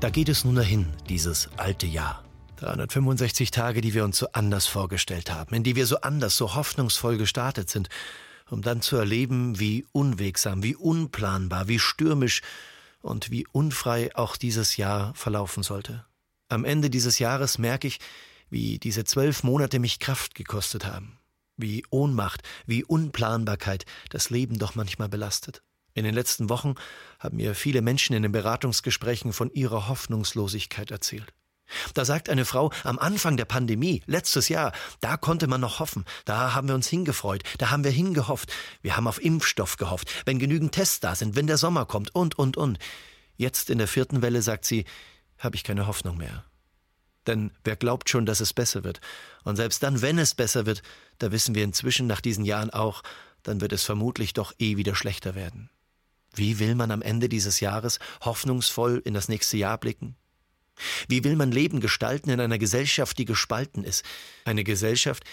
Da geht es nun dahin, dieses alte Jahr. 365 Tage, die wir uns so anders vorgestellt haben, in die wir so anders, so hoffnungsvoll gestartet sind, um dann zu erleben, wie unwegsam, wie unplanbar, wie stürmisch und wie unfrei auch dieses Jahr verlaufen sollte. Am Ende dieses Jahres merke ich, wie diese zwölf Monate mich Kraft gekostet haben, wie Ohnmacht, wie Unplanbarkeit das Leben doch manchmal belastet. In den letzten Wochen haben mir viele Menschen in den Beratungsgesprächen von ihrer Hoffnungslosigkeit erzählt. Da sagt eine Frau, am Anfang der Pandemie, letztes Jahr, da konnte man noch hoffen, da haben wir uns hingefreut, da haben wir hingehofft, wir haben auf Impfstoff gehofft, wenn genügend Tests da sind, wenn der Sommer kommt und, und, und. Jetzt in der vierten Welle, sagt sie, habe ich keine Hoffnung mehr. Denn wer glaubt schon, dass es besser wird? Und selbst dann, wenn es besser wird, da wissen wir inzwischen nach diesen Jahren auch, dann wird es vermutlich doch eh wieder schlechter werden. Wie will man am Ende dieses Jahres hoffnungsvoll in das nächste Jahr blicken? Wie will man Leben gestalten in einer Gesellschaft, die gespalten ist? Eine Gesellschaft,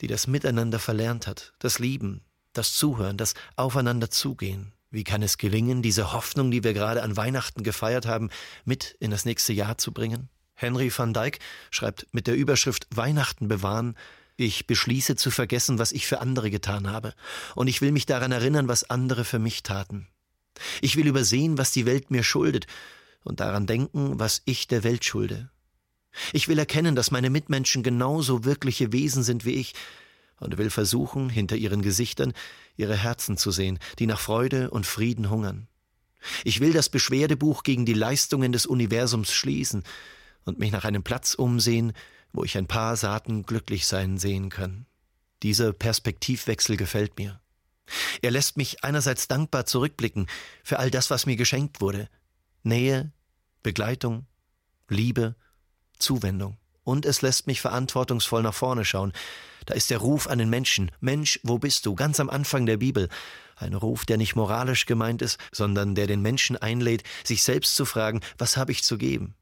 die das Miteinander verlernt hat, das Lieben, das Zuhören, das Aufeinander zugehen. Wie kann es gelingen, diese Hoffnung, die wir gerade an Weihnachten gefeiert haben, mit in das nächste Jahr zu bringen? Henry van Dyck schreibt mit der Überschrift Weihnachten bewahren, ich beschließe zu vergessen, was ich für andere getan habe, und ich will mich daran erinnern, was andere für mich taten. Ich will übersehen, was die Welt mir schuldet, und daran denken, was ich der Welt schulde. Ich will erkennen, dass meine Mitmenschen genauso wirkliche Wesen sind wie ich, und will versuchen, hinter ihren Gesichtern ihre Herzen zu sehen, die nach Freude und Frieden hungern. Ich will das Beschwerdebuch gegen die Leistungen des Universums schließen und mich nach einem Platz umsehen, wo ich ein paar Saaten glücklich sein sehen kann. Dieser Perspektivwechsel gefällt mir. Er lässt mich einerseits dankbar zurückblicken für all das, was mir geschenkt wurde. Nähe, Begleitung, Liebe, Zuwendung. Und es lässt mich verantwortungsvoll nach vorne schauen. Da ist der Ruf an den Menschen. Mensch, wo bist du? Ganz am Anfang der Bibel. Ein Ruf, der nicht moralisch gemeint ist, sondern der den Menschen einlädt, sich selbst zu fragen, was habe ich zu geben?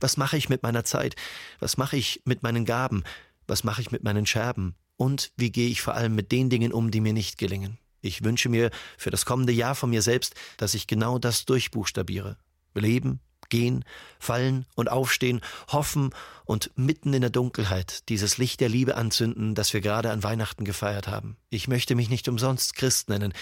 Was mache ich mit meiner Zeit? Was mache ich mit meinen Gaben? Was mache ich mit meinen Scherben? Und wie gehe ich vor allem mit den Dingen um, die mir nicht gelingen? Ich wünsche mir für das kommende Jahr von mir selbst, dass ich genau das durchbuchstabiere. Leben, gehen, fallen und aufstehen, hoffen und mitten in der Dunkelheit dieses Licht der Liebe anzünden, das wir gerade an Weihnachten gefeiert haben. Ich möchte mich nicht umsonst Christ nennen,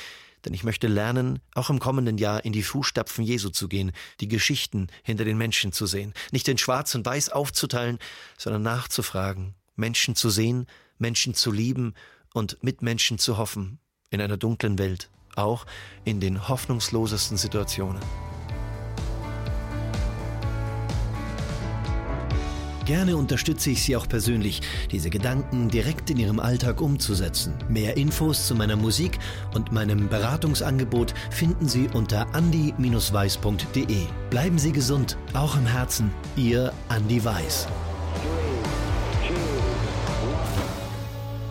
denn ich möchte lernen, auch im kommenden Jahr in die Fußstapfen Jesu zu gehen, die Geschichten hinter den Menschen zu sehen, nicht in Schwarz und Weiß aufzuteilen, sondern nachzufragen, Menschen zu sehen, Menschen zu lieben und mit Menschen zu hoffen, in einer dunklen Welt, auch in den hoffnungslosesten Situationen. Gerne unterstütze ich Sie auch persönlich, diese Gedanken direkt in Ihrem Alltag umzusetzen. Mehr Infos zu meiner Musik und meinem Beratungsangebot finden Sie unter andi-weiß.de. Bleiben Sie gesund, auch im Herzen. Ihr Andi Weiß.